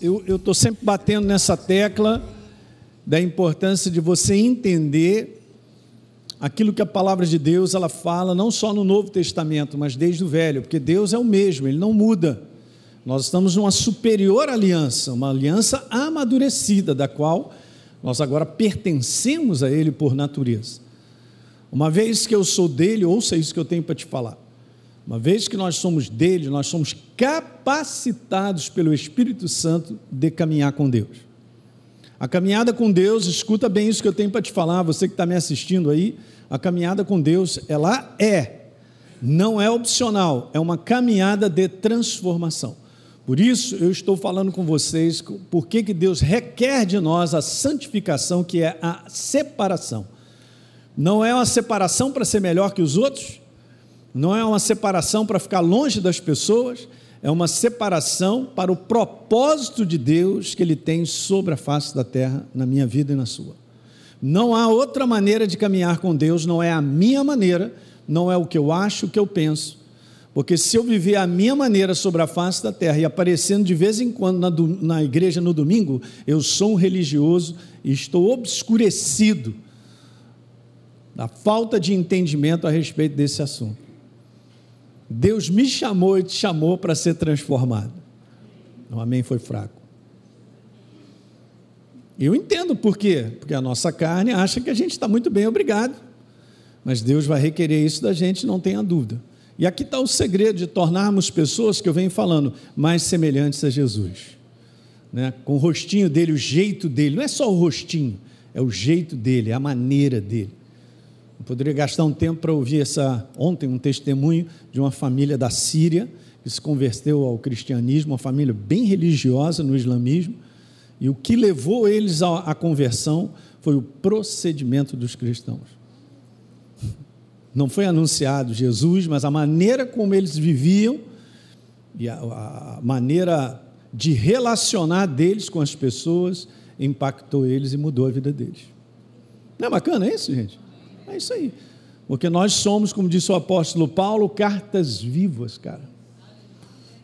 eu estou sempre batendo nessa tecla da importância de você entender aquilo que a palavra de Deus ela fala, não só no Novo Testamento, mas desde o Velho, porque Deus é o mesmo, ele não muda. Nós estamos numa superior aliança, uma aliança amadurecida, da qual nós agora pertencemos a Ele por natureza. Uma vez que eu sou dele, ouça isso que eu tenho para te falar. Uma vez que nós somos dele, nós somos capacitados pelo Espírito Santo de caminhar com Deus. A caminhada com Deus, escuta bem isso que eu tenho para te falar, você que está me assistindo aí, a caminhada com Deus, ela é, não é opcional, é uma caminhada de transformação. Por isso eu estou falando com vocês por que Deus requer de nós a santificação, que é a separação. Não é uma separação para ser melhor que os outros, não é uma separação para ficar longe das pessoas, é uma separação para o propósito de Deus que Ele tem sobre a face da terra, na minha vida e na sua. Não há outra maneira de caminhar com Deus, não é a minha maneira, não é o que eu acho, o que eu penso. Porque se eu viver a minha maneira sobre a face da terra e aparecendo de vez em quando na, na igreja no domingo, eu sou um religioso e estou obscurecido da falta de entendimento a respeito desse assunto. Deus me chamou e te chamou para ser transformado. O amém foi fraco. Eu entendo por quê, porque a nossa carne acha que a gente está muito bem, obrigado. Mas Deus vai requerer isso da gente, não tenha dúvida. E aqui está o segredo de tornarmos pessoas que eu venho falando mais semelhantes a Jesus. Né? Com o rostinho dele, o jeito dele, não é só o rostinho, é o jeito dele, é a maneira dele. Eu poderia gastar um tempo para ouvir essa ontem um testemunho de uma família da Síria que se converteu ao cristianismo, uma família bem religiosa no islamismo, e o que levou eles à, conversão foi o procedimento dos cristãos. Não foi anunciado Jesus, mas a maneira como eles viviam e a, a maneira de relacionar deles com as pessoas impactou eles e mudou a vida deles. Não é bacana isso, gente? É isso aí. Porque nós somos, como disse o apóstolo Paulo, cartas vivas, cara.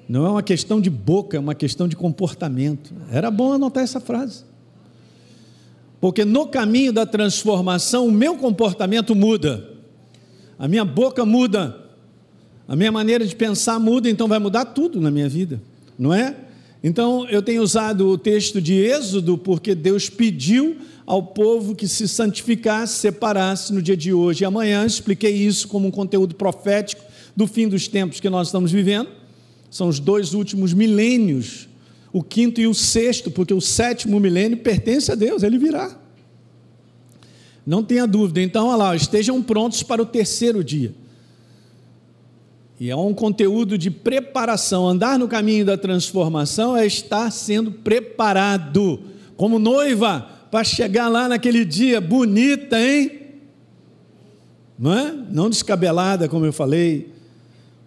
Não é uma questão de boca, é uma questão de comportamento. Era bom anotar essa frase. Porque no caminho da transformação, o meu comportamento muda, a minha boca muda, a minha maneira de pensar muda, então vai mudar tudo na minha vida, não é? Então eu tenho usado o texto de Êxodo porque Deus pediu ao povo que se santificasse, separasse no dia de hoje e amanhã. Expliquei isso como um conteúdo profético do fim dos tempos que nós estamos vivendo. São os dois últimos milênios, o quinto e o sexto, porque o sétimo milênio pertence a Deus, ele virá. Não tenha dúvida. Então, olha lá, estejam prontos para o terceiro dia. E é um conteúdo de preparação. Andar no caminho da transformação é estar sendo preparado. Como noiva, para chegar lá naquele dia bonita, hein? Não é? Não descabelada, como eu falei,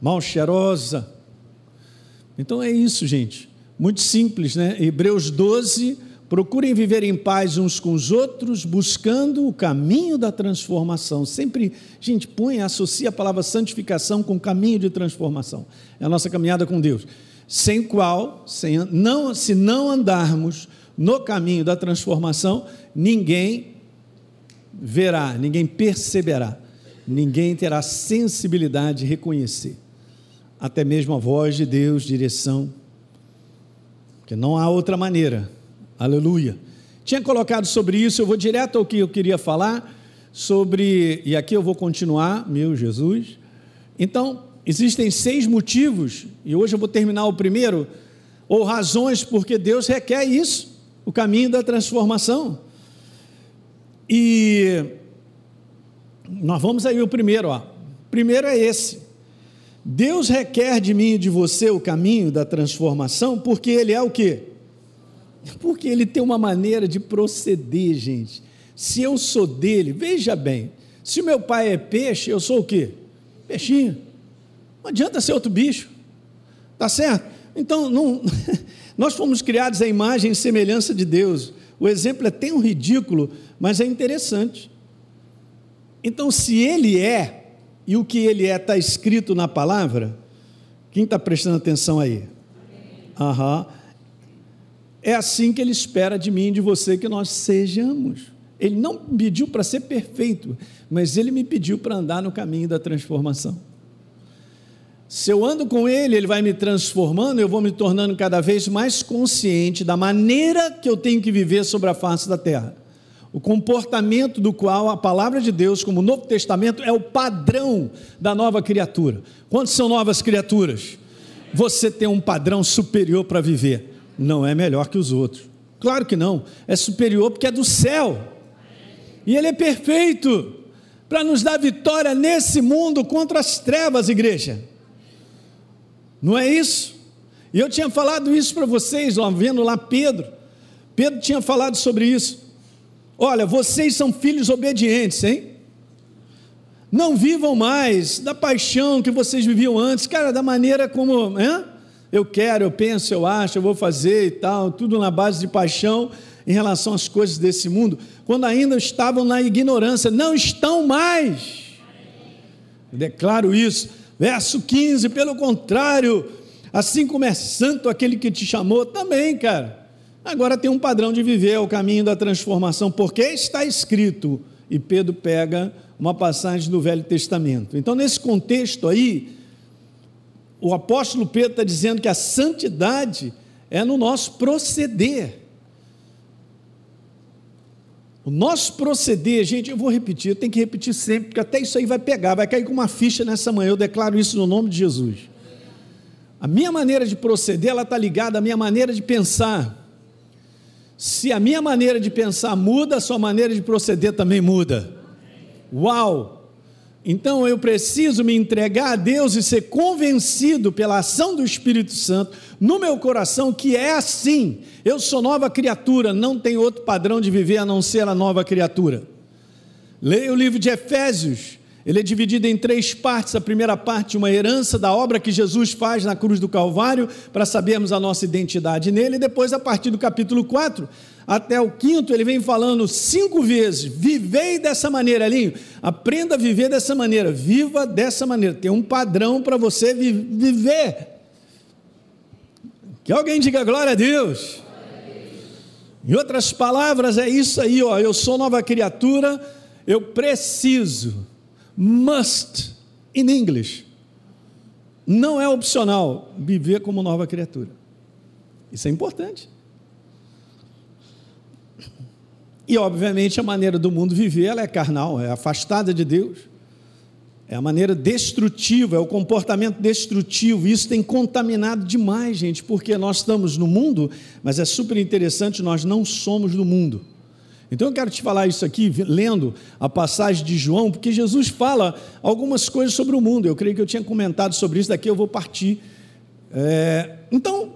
mal cheirosa. Então é isso, gente. Muito simples, né? Hebreus 12, procurem viver em paz uns com os outros, buscando o caminho da transformação. Sempre, gente, põe, associa a palavra santificação com caminho de transformação. É a nossa caminhada com Deus. Sem qual, sem, não, se não andarmos no caminho da transformação, ninguém verá, ninguém perceberá, ninguém terá sensibilidade de reconhecer, até mesmo a voz de Deus, direção, porque não há outra maneira, aleluia. Tinha colocado sobre isso, eu vou direto ao que eu queria falar, sobre, e aqui eu vou continuar, meu Jesus. Então, existem seis motivos, e hoje eu vou terminar o primeiro, ou razões porque Deus requer isso o caminho da transformação. E nós vamos aí o primeiro, ó. Primeiro é esse. Deus requer de mim e de você o caminho da transformação, porque ele é o quê? Porque ele tem uma maneira de proceder, gente. Se eu sou dele, veja bem, se meu pai é peixe, eu sou o quê? Peixinho. Não adianta ser outro bicho. Tá certo? Então, não, Nós fomos criados à imagem e semelhança de Deus. O exemplo é tão ridículo, mas é interessante. Então, se ele é, e o que ele é está escrito na palavra, quem está prestando atenção aí? Aham. É assim que Ele espera de mim e de você que nós sejamos. Ele não pediu para ser perfeito, mas Ele me pediu para andar no caminho da transformação. Se eu ando com Ele, Ele vai me transformando, eu vou me tornando cada vez mais consciente da maneira que eu tenho que viver sobre a face da terra. O comportamento do qual a palavra de Deus, como o Novo Testamento, é o padrão da nova criatura. Quantos são novas criaturas? Você tem um padrão superior para viver. Não é melhor que os outros. Claro que não. É superior porque é do céu. E ele é perfeito para nos dar vitória nesse mundo contra as trevas, igreja. Não é isso? E eu tinha falado isso para vocês, ó, vendo lá Pedro. Pedro tinha falado sobre isso. Olha, vocês são filhos obedientes, hein? Não vivam mais da paixão que vocês viviam antes, cara, da maneira como, hein? Eu quero, eu penso, eu acho, eu vou fazer e tal, tudo na base de paixão em relação às coisas desse mundo, quando ainda estavam na ignorância, não estão mais. Eu declaro isso. Verso 15, pelo contrário, assim como é santo aquele que te chamou, também, cara Agora tem um padrão de viver, é o caminho da transformação, porque está escrito, e Pedro pega uma passagem do Velho Testamento. Então, nesse contexto aí, o apóstolo Pedro está dizendo que a santidade é no nosso proceder. O nosso proceder, gente, eu vou repetir, eu tenho que repetir sempre, porque até isso aí vai pegar, vai cair com uma ficha nessa manhã, eu declaro isso no nome de Jesus. A minha maneira de proceder, ela está ligada à minha maneira de pensar. Se a minha maneira de pensar muda, a sua maneira de proceder também muda. Uau! Então eu preciso me entregar a Deus e ser convencido pela ação do Espírito Santo no meu coração que é assim. Eu sou nova criatura, não tem outro padrão de viver a não ser a nova criatura. Leia o livro de Efésios, ele é dividido em três partes. A primeira parte, uma herança da obra que Jesus faz na cruz do Calvário, para sabermos a nossa identidade nele. E depois, a partir do capítulo 4 até o quinto, ele vem falando cinco vezes: vivei dessa maneira, Elinho. Aprenda a viver dessa maneira, viva dessa maneira. Tem um padrão para você viver. Que alguém diga glória a Deus. Em outras palavras, é isso aí, ó. Eu sou nova criatura, eu preciso must in English. Não é opcional viver como nova criatura. Isso é importante. E, obviamente, a maneira do mundo viver ela é carnal, é afastada de Deus. É a maneira destrutiva, é o comportamento destrutivo. Isso tem contaminado demais, gente, porque nós estamos no mundo, mas é super interessante, nós não somos do mundo. Então eu quero te falar isso aqui, lendo a passagem de João, porque Jesus fala algumas coisas sobre o mundo. Eu creio que eu tinha comentado sobre isso, daqui eu vou partir. É, então,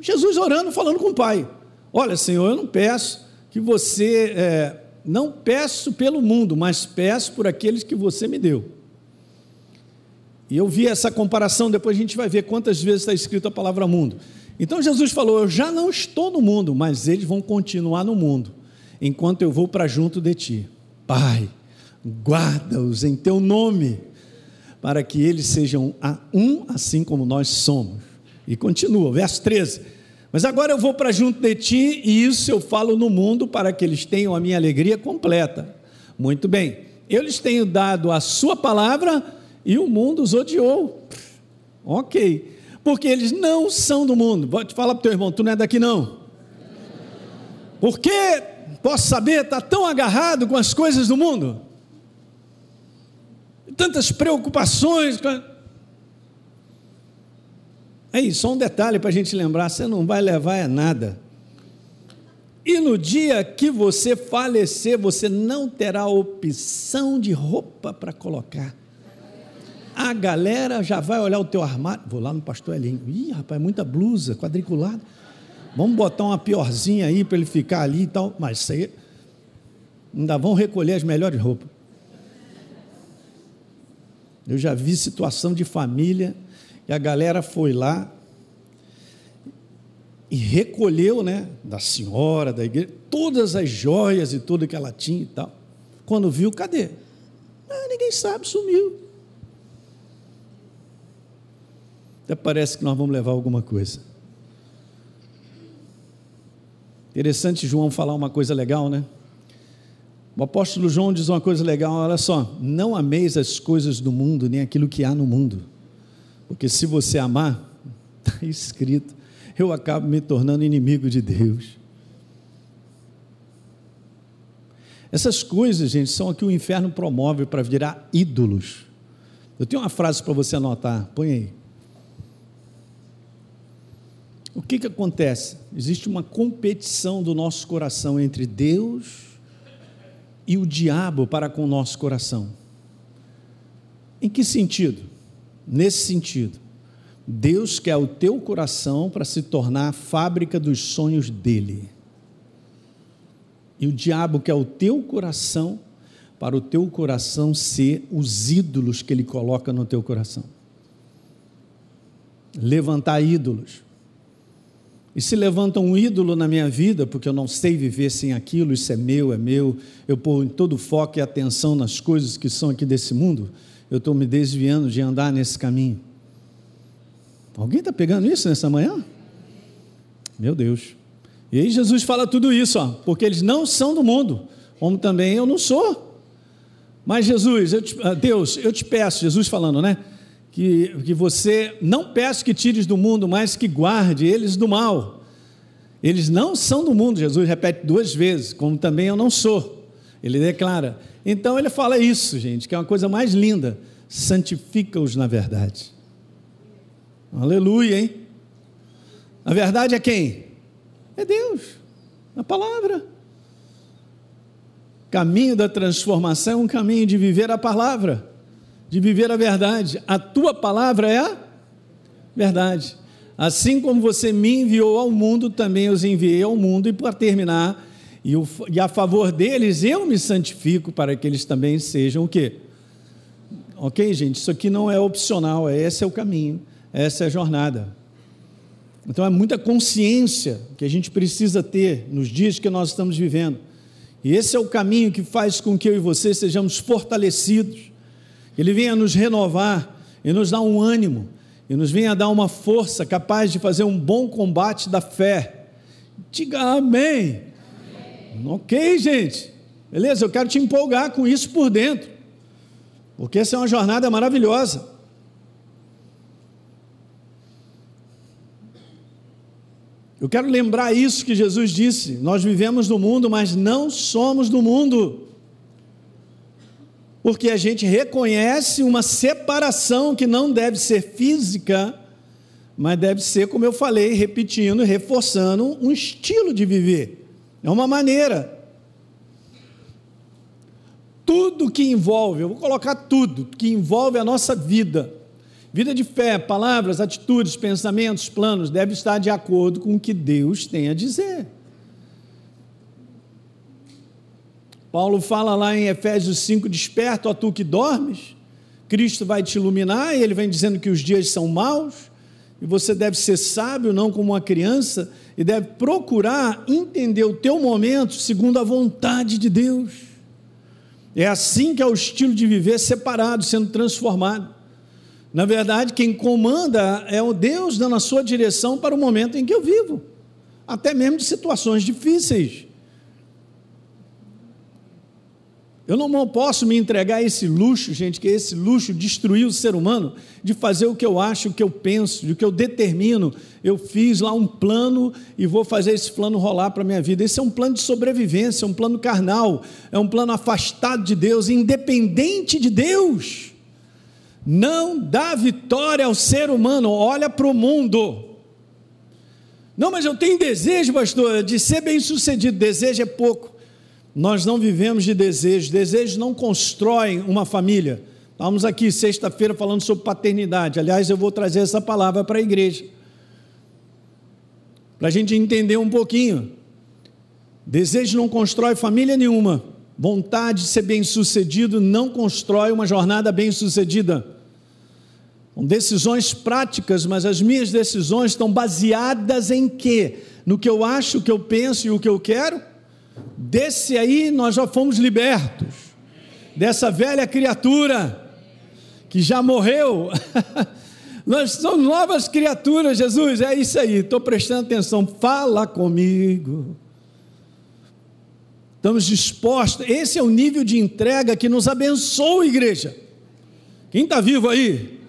Jesus orando, falando com o Pai: Olha, Senhor, eu não peço que você. É, não peço pelo mundo, mas peço por aqueles que você me deu. E eu vi essa comparação, depois a gente vai ver quantas vezes está escrito a palavra mundo. Então Jesus falou: Eu já não estou no mundo, mas eles vão continuar no mundo enquanto eu vou para junto de ti. Pai, guarda-os em teu nome, para que eles sejam um assim como nós somos. E continua, verso 13. Mas agora eu vou para junto de ti, e isso eu falo no mundo para que eles tenham a minha alegria completa. Muito bem, eu lhes tenho dado a sua palavra e o mundo os odiou. Ok, porque eles não são do mundo. Pode falar para o teu irmão, tu não é daqui não. Porque posso saber, está tão agarrado com as coisas do mundo, tantas preocupações. É isso, só um detalhe para a gente lembrar: você não vai levar é nada. E no dia que você falecer, você não terá opção de roupa para colocar. A galera já vai olhar o teu armário. Vou lá no pastor Elinho. Ih, rapaz, muita blusa quadriculada. Vamos botar uma piorzinha aí para ele ficar ali e tal. Mas isso aí, ainda vão recolher as melhores roupas. Eu já vi situação de família e a galera foi lá e recolheu, né, da senhora, da igreja, todas as joias e tudo que ela tinha e tal. Quando viu, cadê? Ah, ninguém sabe, sumiu. Até parece que nós vamos levar alguma coisa. Interessante João falar uma coisa legal, né? O apóstolo João diz uma coisa legal, olha só, não ameis as coisas do mundo, nem aquilo que há no mundo. Porque se você amar, está escrito, eu acabo me tornando inimigo de Deus. Essas coisas, gente, são o que o inferno promove para virar ídolos. Eu tenho uma frase para você anotar, põe aí. O que, que acontece? Existe uma competição do nosso coração entre Deus e o diabo para com o nosso coração. Em que sentido? Nesse sentido, Deus quer o teu coração para se tornar a fábrica dos sonhos dele. E o diabo quer o teu coração para o teu coração ser os ídolos que ele coloca no teu coração. Levantar ídolos. E se levanta um ídolo na minha vida, porque eu não sei viver sem aquilo, isso é meu, é meu, eu ponho todo o foco e atenção nas coisas que são aqui desse mundo, eu estou me desviando de andar nesse caminho. Alguém está pegando isso nessa manhã? Meu Deus. E aí Jesus fala tudo isso, ó, porque eles não são do mundo, como também eu não sou. Mas Jesus, eu te, ah, Deus, eu te peço, Jesus falando, né? que, que você não peço que tires do mundo, mas que guarde eles do mal. Eles não são do mundo, Jesus repete duas vezes, como também eu não sou. Ele declara. Então ele fala isso, gente, que é uma coisa mais linda. Santifica-os na verdade. Aleluia, hein? A verdade é quem? É Deus, a palavra. Caminho da transformação é um caminho de viver a palavra de viver a verdade. A tua palavra é a verdade. Assim como você me enviou ao mundo, também os enviei ao mundo. E para terminar, e, o, e a favor deles eu me santifico para que eles também sejam o quê? Ok, gente? Isso aqui não é opcional, é, esse é o caminho, essa é a jornada. Então é muita consciência que a gente precisa ter nos dias que nós estamos vivendo. E esse é o caminho que faz com que eu e você sejamos fortalecidos ele venha nos renovar e nos dar um ânimo, e nos venha dar uma força capaz de fazer um bom combate da fé. Diga amém. Ok, gente? Beleza? Eu quero te empolgar com isso por dentro, porque essa é uma jornada maravilhosa. Eu quero lembrar isso que Jesus disse: nós vivemos no mundo, mas não somos do mundo porque a gente reconhece uma separação que não deve ser física, mas deve ser, como eu falei, repetindo, reforçando um estilo de viver. É uma maneira. Tudo que envolve, eu vou colocar tudo, que envolve a nossa vida, vida de fé, palavras, atitudes, pensamentos, planos, deve estar de acordo com o que Deus tem a dizer. Paulo fala lá em Efésios 5: Desperta, ó tu que dormes, Cristo vai te iluminar, e ele vem dizendo que os dias são maus, e você deve ser sábio, não como uma criança, e deve procurar entender o teu momento segundo a vontade de Deus. É assim que é o estilo de viver separado, sendo transformado. Na verdade, quem comanda é o Deus dando a sua direção para o momento em que eu vivo, até mesmo de situações difíceis. Eu não posso me entregar a esse luxo, gente, que esse luxo destruiu o ser humano, de fazer o que eu acho, o que eu penso, o que eu determino. Eu fiz lá um plano e vou fazer esse plano rolar para a minha vida. Esse é um plano de sobrevivência, é um plano carnal, é um plano afastado de Deus, independente de Deus. Não dá vitória ao ser humano, olha para o mundo. Não, mas eu tenho desejo, pastor, de ser bem sucedido. Desejo é pouco. Nós não vivemos de desejos, desejos não constroem uma família. Estamos aqui sexta-feira falando sobre paternidade. Aliás, eu vou trazer essa palavra para a igreja, para a gente entender um pouquinho. Desejo não constrói família nenhuma. Vontade de ser bem-sucedido não constrói uma jornada bem-sucedida. São decisões práticas, mas as minhas decisões estão baseadas em quê? No que eu acho, o que eu penso e o que eu quero? Desse aí nós já fomos libertos, dessa velha criatura que já morreu. nós somos novas criaturas, Jesus, é isso aí, estou prestando atenção, fala comigo. Estamos dispostos. Esse é o nível de entrega que nos abençoa, igreja. Quem está vivo aí?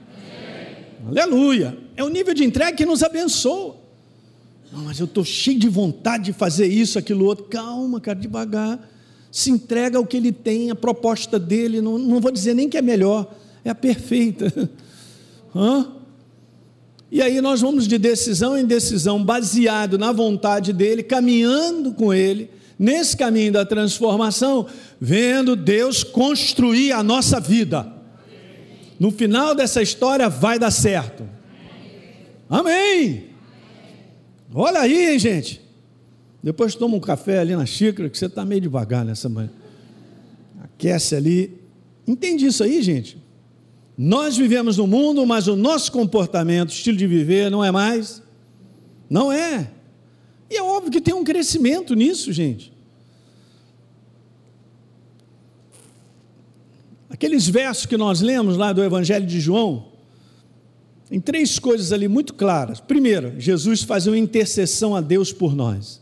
Amém. Aleluia. É o nível de entrega que nos abençoa. Não, mas eu estou cheio de vontade de fazer isso, aquilo outro. Calma, cara, devagar. Se entrega ao que ele tem, a proposta dele. Não, não vou dizer nem que é melhor, é a perfeita. Hã? E aí nós vamos de decisão em decisão, baseado na vontade dele, caminhando com ele, nesse caminho da transformação, vendo Deus construir a nossa vida. No final dessa história vai dar certo. Amém. Olha aí, hein, gente. Depois toma um café ali na xícara, que você está meio devagar nessa manhã. Aquece ali. Entende isso aí, gente? Nós vivemos no mundo, mas o nosso comportamento, estilo de viver, não é mais. Não é. E é óbvio que tem um crescimento nisso, gente. Aqueles versos que nós lemos lá do Evangelho de João, tem três coisas ali muito claras. Primeiro, Jesus faz uma intercessão a Deus por nós.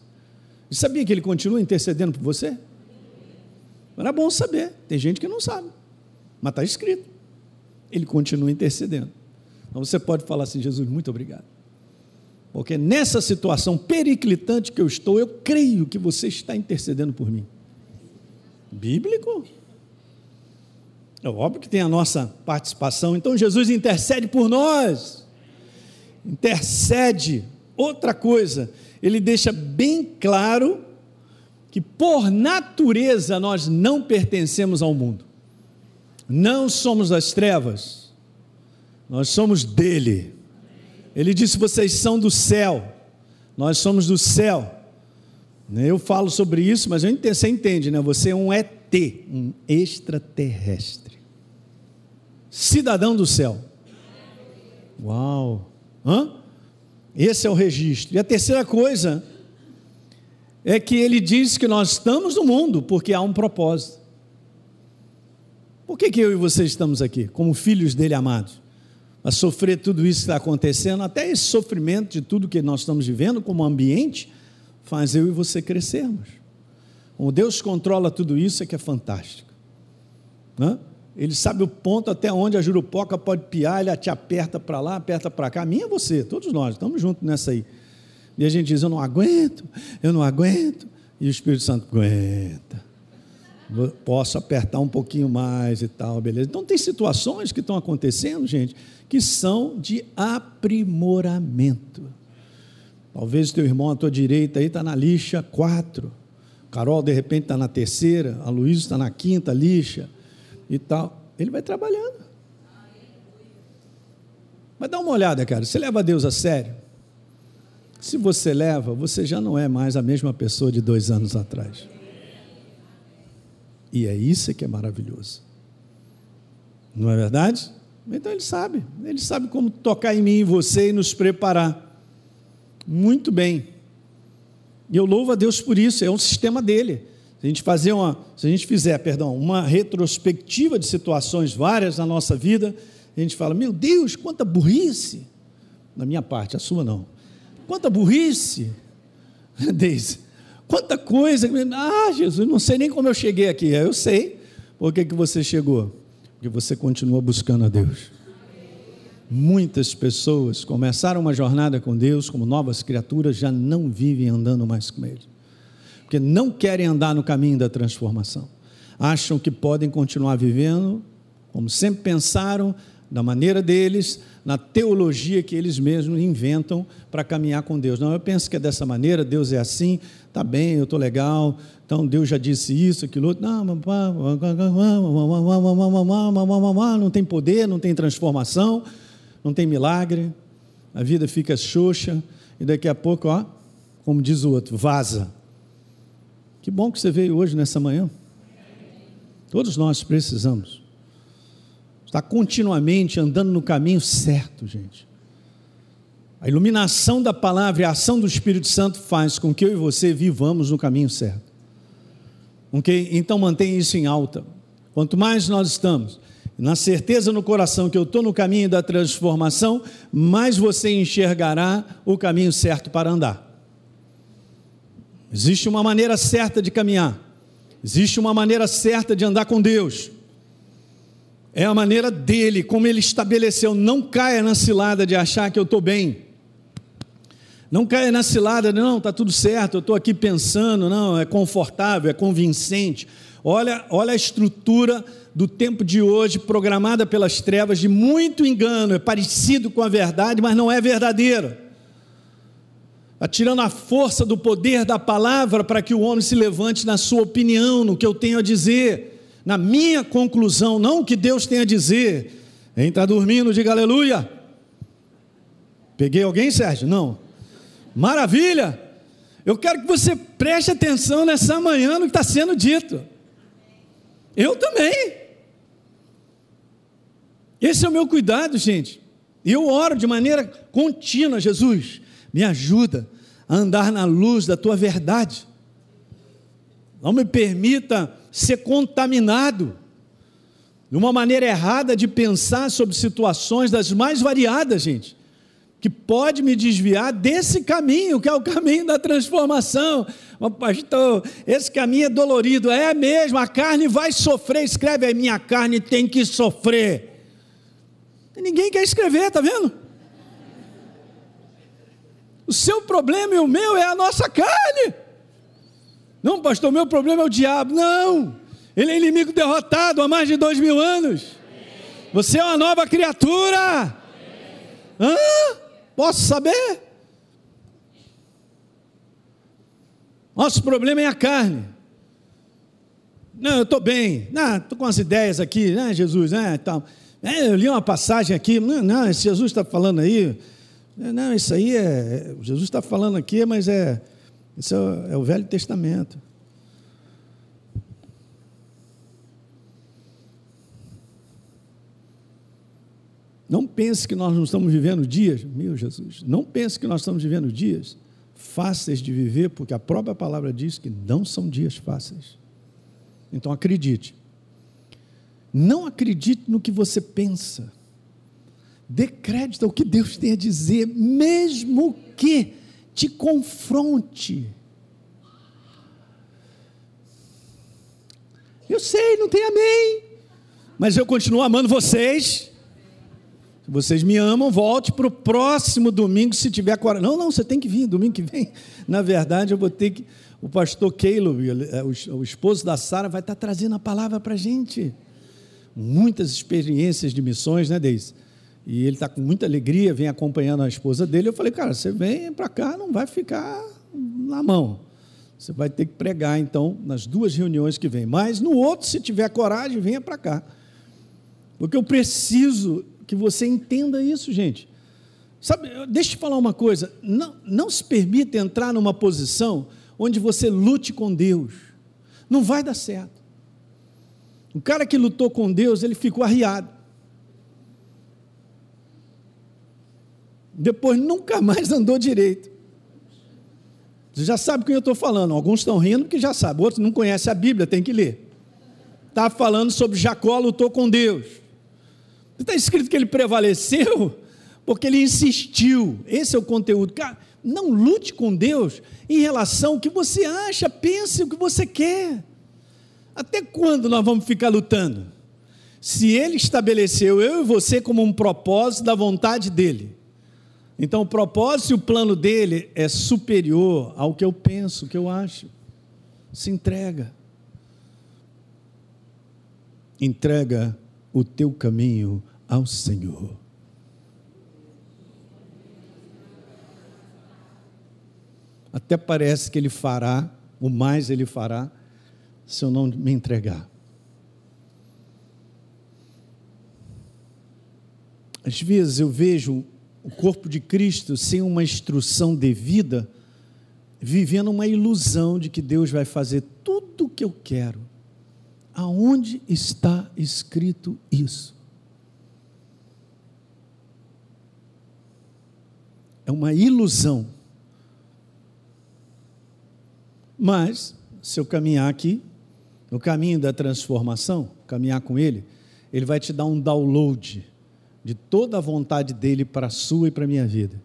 E sabia que ele continua intercedendo por você? Era bom saber. Tem gente que não sabe, mas está escrito ele continua intercedendo. Então você pode falar assim: Jesus, muito obrigado. Porque nessa situação periclitante que eu estou, eu creio que você está intercedendo por mim. Bíblico? É óbvio que tem a nossa participação. Então Jesus intercede por nós. Intercede. Outra coisa, ele deixa bem claro que por natureza nós não pertencemos ao mundo não somos das trevas, nós somos dele. Ele disse: vocês são do céu, nós somos do céu. Eu falo sobre isso, mas você entende, né? Você é um ET, um extraterrestre, cidadão do céu. Uau! Hã? Esse é o registro. E a terceira coisa é que ele diz que nós estamos no mundo porque há um propósito. Por que, que eu e você estamos aqui, como filhos dele amados? A sofrer tudo isso que está acontecendo, até esse sofrimento de tudo que nós estamos vivendo como ambiente, faz eu e você crescermos. Como Deus controla tudo isso, é que é fantástico. Né? Ele sabe o ponto até onde a jurupoca pode piar, ele te aperta para lá, aperta para cá. A minha é você, todos nós, estamos juntos nessa aí. E a gente diz: Eu não aguento, eu não aguento. E o Espírito Santo aguenta posso apertar um pouquinho mais e tal, beleza. Então tem situações que estão acontecendo, gente, que são de aprimoramento. Talvez teu irmão à tua direita aí está na lixa 4. Carol, de repente, está na terceira, a Luísa está na quinta lixa e tal. Ele vai trabalhando. Mas dá uma olhada, cara. Você leva Deus a sério? Se você leva, você já não é mais a mesma pessoa de dois anos atrás. E é isso que é maravilhoso. Não é verdade? Então ele sabe, ele sabe como tocar em mim e você e nos preparar. Muito bem. E eu louvo a Deus por isso, é um sistema dele. Se a gente fazer uma, se a gente fizer, perdão, uma retrospectiva de situações várias na nossa vida, a gente fala: "Meu Deus, quanta burrice!" Na minha parte, a sua não. Quanta burrice! Deise. Quanta coisa. Ah, Jesus, não sei nem como eu cheguei aqui. Eu sei. Por que, que você chegou? Porque você continua buscando a Deus. Muitas pessoas começaram uma jornada com Deus como novas criaturas, já não vivem andando mais com Ele. Porque não querem andar no caminho da transformação. Acham que podem continuar vivendo como sempre pensaram, da maneira deles, na teologia que eles mesmos inventam para caminhar com Deus. Não, eu penso que é dessa maneira, Deus é assim, tá bem, eu estou legal, então Deus já disse isso, aquilo outro. Não, não tem poder, não tem transformação, não tem milagre, a vida fica xoxa, e daqui a pouco, ó, como diz o outro, vaza. Que bom que você veio hoje nessa manhã. Todos nós precisamos está continuamente andando no caminho certo, gente. A iluminação da palavra e a ação do Espírito Santo faz com que eu e você vivamos no caminho certo. Ok? Então mantenha isso em alta. Quanto mais nós estamos na certeza no coração que eu estou no caminho da transformação, mais você enxergará o caminho certo para andar. Existe uma maneira certa de caminhar. Existe uma maneira certa de andar com Deus. É a maneira dele, como ele estabeleceu. Não caia na cilada de achar que eu estou bem. Não caia na cilada, não, está tudo certo, eu estou aqui pensando, não, é confortável, é convincente. Olha, olha a estrutura do tempo de hoje, programada pelas trevas, de muito engano, é parecido com a verdade, mas não é verdadeiro. Está tirando a força do poder da palavra para que o homem se levante na sua opinião, no que eu tenho a dizer, na minha conclusão, não o que Deus tem a dizer. Quem está dormindo, diga aleluia. Peguei alguém, Sérgio? Não. Maravilha! Eu quero que você preste atenção nessa manhã no que está sendo dito. Eu também. Esse é o meu cuidado, gente. E eu oro de maneira contínua, Jesus, me ajuda a andar na luz da tua verdade. Não me permita ser contaminado de uma maneira errada de pensar sobre situações das mais variadas, gente, que pode me desviar desse caminho, que é o caminho da transformação. Mas, pastor, esse caminho é dolorido, é mesmo, a carne vai sofrer, escreve aí, minha carne tem que sofrer. Ninguém quer escrever, tá vendo? O seu problema e o meu é a nossa carne. Não, pastor, meu problema é o diabo. Não, ele é inimigo derrotado há mais de dois mil anos. Você é uma nova criatura. Hã? Posso saber? Nosso problema é a carne. Não, eu estou bem. Não, estou com as ideias aqui, né, Jesus, né, tal. É, eu li uma passagem aqui, não, não Jesus está falando aí, não, isso aí é, Jesus está falando aqui, mas é, isso é, é o Velho Testamento. Não pense que nós não estamos vivendo dias, meu Jesus, não pense que nós estamos vivendo dias fáceis de viver, porque a própria palavra diz que não são dias fáceis. Então acredite, não acredite no que você pensa. Dê crédito ao que Deus tem a dizer, mesmo que te confronte. Eu sei, não tem amém. Mas eu continuo amando vocês. Se vocês me amam, volte para o próximo domingo, se tiver coragem. Não, não, você tem que vir, domingo que vem. Na verdade, eu vou ter que. O pastor Caleb, o esposo da Sara, vai estar trazendo a palavra para a gente muitas experiências de missões, né, Deise? E ele está com muita alegria, vem acompanhando a esposa dele. Eu falei, cara, você vem para cá, não vai ficar na mão. Você vai ter que pregar, então, nas duas reuniões que vem. Mas no outro, se tiver coragem, venha para cá. Porque eu preciso que você entenda isso, gente. Sabe, deixa eu te falar uma coisa. Não, não se permita entrar numa posição onde você lute com Deus. Não vai dar certo. O cara que lutou com Deus, ele ficou arriado. Depois nunca mais andou direito. Você já sabe o que eu estou falando. Alguns estão rindo porque já sabem, outros não conhecem a Bíblia, tem que ler. Está falando sobre Jacó lutou com Deus. Está escrito que ele prevaleceu porque ele insistiu. Esse é o conteúdo. Cara, não lute com Deus em relação ao que você acha, pense o que você quer. Até quando nós vamos ficar lutando? Se ele estabeleceu eu e você como um propósito da vontade dele, então o propósito e o plano dele é superior ao que eu penso, que eu acho. Se entrega. Entrega o teu caminho ao Senhor. Até parece que ele fará, o mais ele fará, se eu não me entregar. Às vezes eu vejo o corpo de Cristo sem uma instrução devida, vivendo uma ilusão de que Deus vai fazer tudo o que eu quero. Aonde está escrito isso? É uma ilusão. Mas, se eu caminhar aqui, no caminho da transformação, caminhar com Ele, Ele vai te dar um download de toda a vontade dele para a sua e para a minha vida.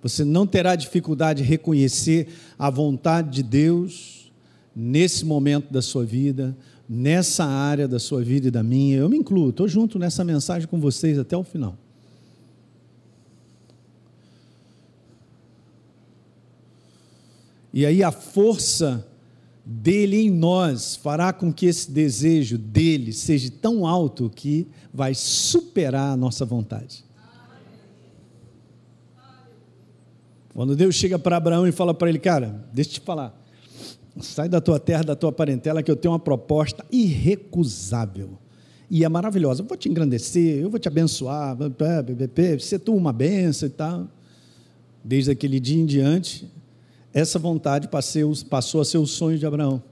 Você não terá dificuldade de reconhecer a vontade de Deus nesse momento da sua vida, nessa área da sua vida e da minha. Eu me incluo, estou junto nessa mensagem com vocês até o final. E aí a força dele em nós fará com que esse desejo dele seja tão alto que vai superar a nossa vontade. Quando Deus chega para Abraão e fala para ele, cara, deixa eu te falar, sai da tua terra, da tua parentela, que eu tenho uma proposta irrecusável. E é maravilhosa. Eu vou te engrandecer, eu vou te abençoar, ser tu uma benção e tal. Desde aquele dia em diante, essa vontade passou a ser o sonho de Abraão.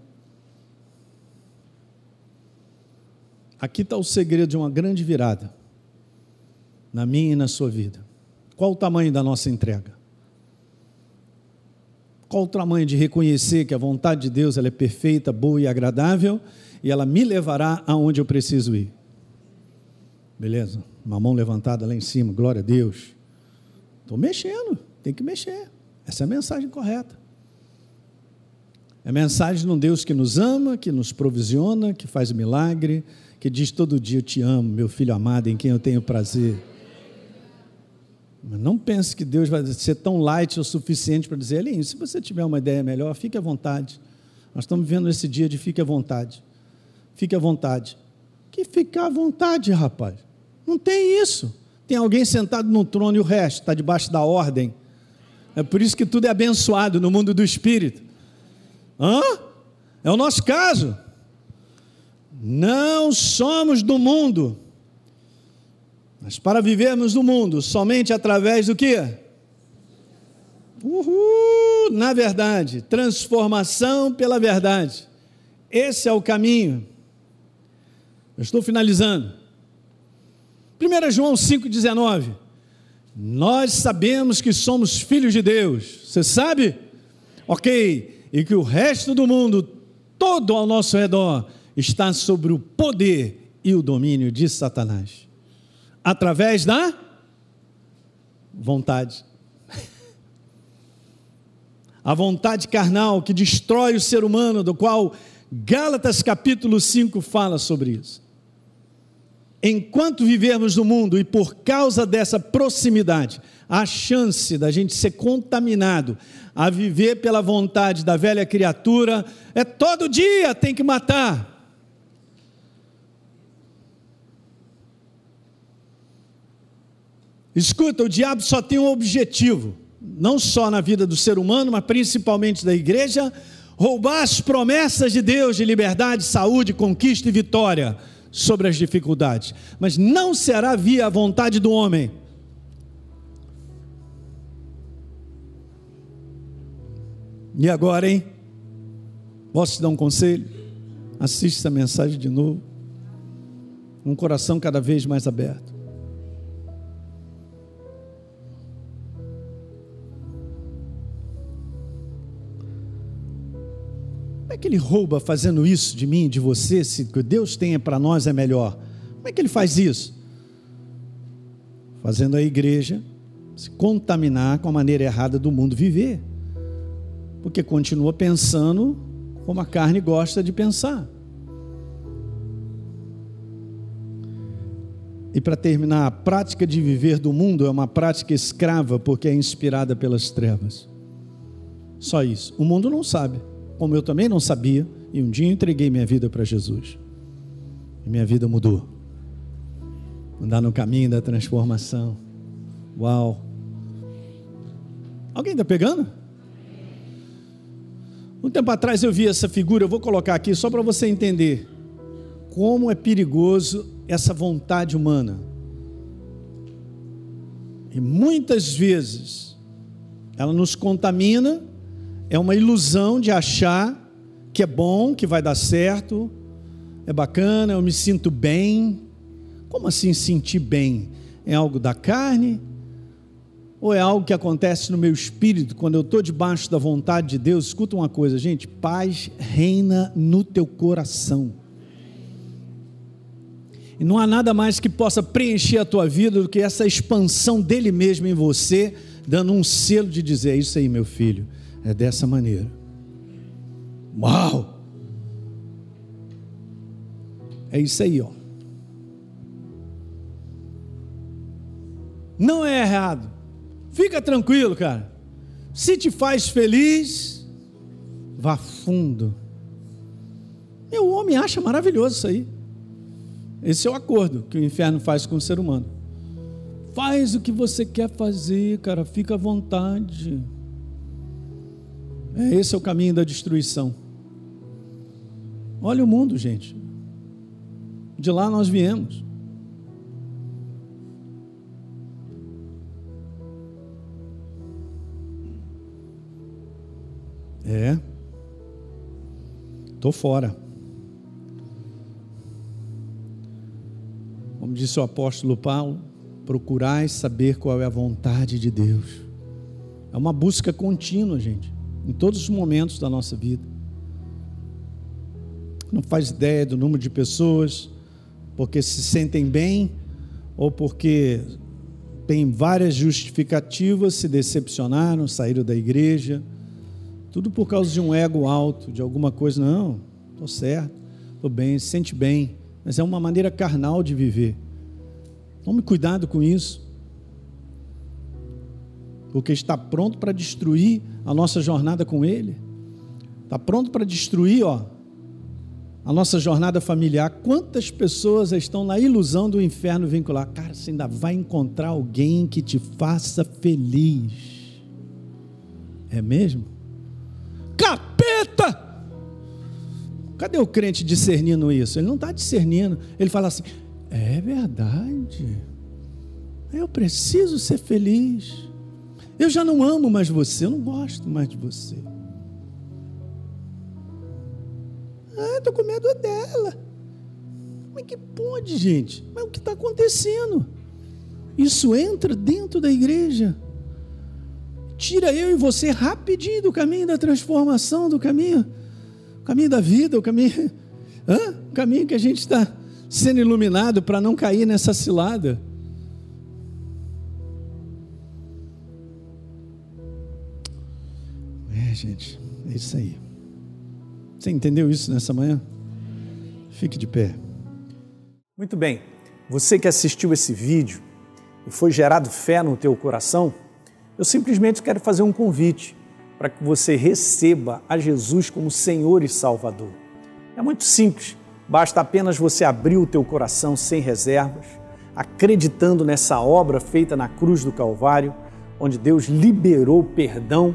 Aqui está o segredo de uma grande virada, na minha e na sua vida. Qual o tamanho da nossa entrega? Qual o tamanho de reconhecer que a vontade de Deus ela é perfeita, boa e agradável e ela me levará aonde eu preciso ir? Beleza? Uma mão levantada lá em cima, glória a Deus. Estou mexendo, tem que mexer. Essa é a mensagem correta. É a mensagem de um Deus que nos ama, que nos provisiona, que faz milagre, que diz todo dia: Eu te amo, meu filho amado, em quem eu tenho prazer. Mas não pense que Deus vai ser tão light o suficiente para dizer: Elinho, se você tiver uma ideia melhor, fique à vontade. Nós estamos vivendo esse dia de fique à vontade. Fique à vontade. Que ficar à vontade, rapaz? Não tem isso. Tem alguém sentado no trono e o resto está debaixo da ordem. É por isso que tudo é abençoado no mundo do espírito. Hã? É o nosso caso. Não somos do mundo. Mas para vivermos no mundo, somente através do que? Uhul, na verdade, transformação pela verdade. Esse é o caminho. Eu estou finalizando. 1 João 5,19. Nós sabemos que somos filhos de Deus. Você sabe? Ok. E que o resto do mundo, todo ao nosso redor, está sobre o poder e o domínio de Satanás. Através da vontade. A vontade carnal que destrói o ser humano, do qual Gálatas capítulo 5 fala sobre isso enquanto vivermos no mundo e por causa dessa proximidade, a chance da gente ser contaminado a viver pela vontade da velha criatura é todo dia tem que matar. Escuta, o diabo só tem um objetivo, não só na vida do ser humano, mas principalmente da igreja, roubar as promessas de Deus de liberdade, saúde, conquista e vitória sobre as dificuldades, mas não será via a vontade do homem. E agora, hein? Posso te dar um conselho? Assiste essa mensagem de novo. Um coração cada vez mais aberto. Que ele rouba fazendo isso de mim, de você, se o que Deus tem para nós é melhor? Como é que ele faz isso? Fazendo a igreja se contaminar com a maneira errada do mundo viver. Porque continua pensando como a carne gosta de pensar. E para terminar, a prática de viver do mundo é uma prática escrava porque é inspirada pelas trevas. Só isso. O mundo não sabe como eu também não sabia, e um dia entreguei minha vida para Jesus. E minha vida mudou. Andar no caminho da transformação. Uau! Alguém está pegando? Um tempo atrás eu vi essa figura, eu vou colocar aqui só para você entender como é perigoso essa vontade humana. E muitas vezes ela nos contamina é uma ilusão de achar que é bom, que vai dar certo, é bacana, eu me sinto bem. Como assim sentir bem? É algo da carne? Ou é algo que acontece no meu espírito, quando eu estou debaixo da vontade de Deus? Escuta uma coisa, gente: paz reina no teu coração. E não há nada mais que possa preencher a tua vida do que essa expansão dele mesmo em você, dando um selo de dizer: é isso aí, meu filho é dessa maneira. Uau! É isso aí, ó. Não é errado. Fica tranquilo, cara. Se te faz feliz, vá fundo. E o homem acha maravilhoso isso aí. Esse é o acordo que o inferno faz com o ser humano. Faz o que você quer fazer, cara, fica à vontade. É, esse é o caminho da destruição. Olha o mundo, gente. De lá nós viemos. É. Estou fora. Como disse o apóstolo Paulo, procurai saber qual é a vontade de Deus. É uma busca contínua, gente, em todos os momentos da nossa vida. Não faz ideia do número de pessoas porque se sentem bem ou porque tem várias justificativas, se decepcionaram, saíram da igreja. Tudo por causa de um ego alto, de alguma coisa. Não, estou certo, estou bem, se sente bem. Mas é uma maneira carnal de viver. Tome cuidado com isso. Porque está pronto para destruir a nossa jornada com Ele. Está pronto para destruir, ó, a nossa jornada familiar. Quantas pessoas estão na ilusão do inferno vincular? Cara, você ainda vai encontrar alguém que te faça feliz. É mesmo? Capeta! Cadê o crente discernindo isso? Ele não está discernindo. Ele fala assim: é verdade. Eu preciso ser feliz. Eu já não amo mais você, eu não gosto mais de você. Ah, estou com medo dela. É que pode, gente? Mas o que está acontecendo? Isso entra dentro da igreja. Tira eu e você rapidinho do caminho da transformação, do caminho, caminho da vida, o caminho, o caminho que a gente está sendo iluminado para não cair nessa cilada. Gente, é isso aí. Você entendeu isso nessa manhã? Fique de pé. Muito bem. Você que assistiu esse vídeo e foi gerado fé no teu coração, eu simplesmente quero fazer um convite para que você receba a Jesus como Senhor e Salvador. É muito simples, basta apenas você abrir o teu coração sem reservas, acreditando nessa obra feita na cruz do Calvário, onde Deus liberou perdão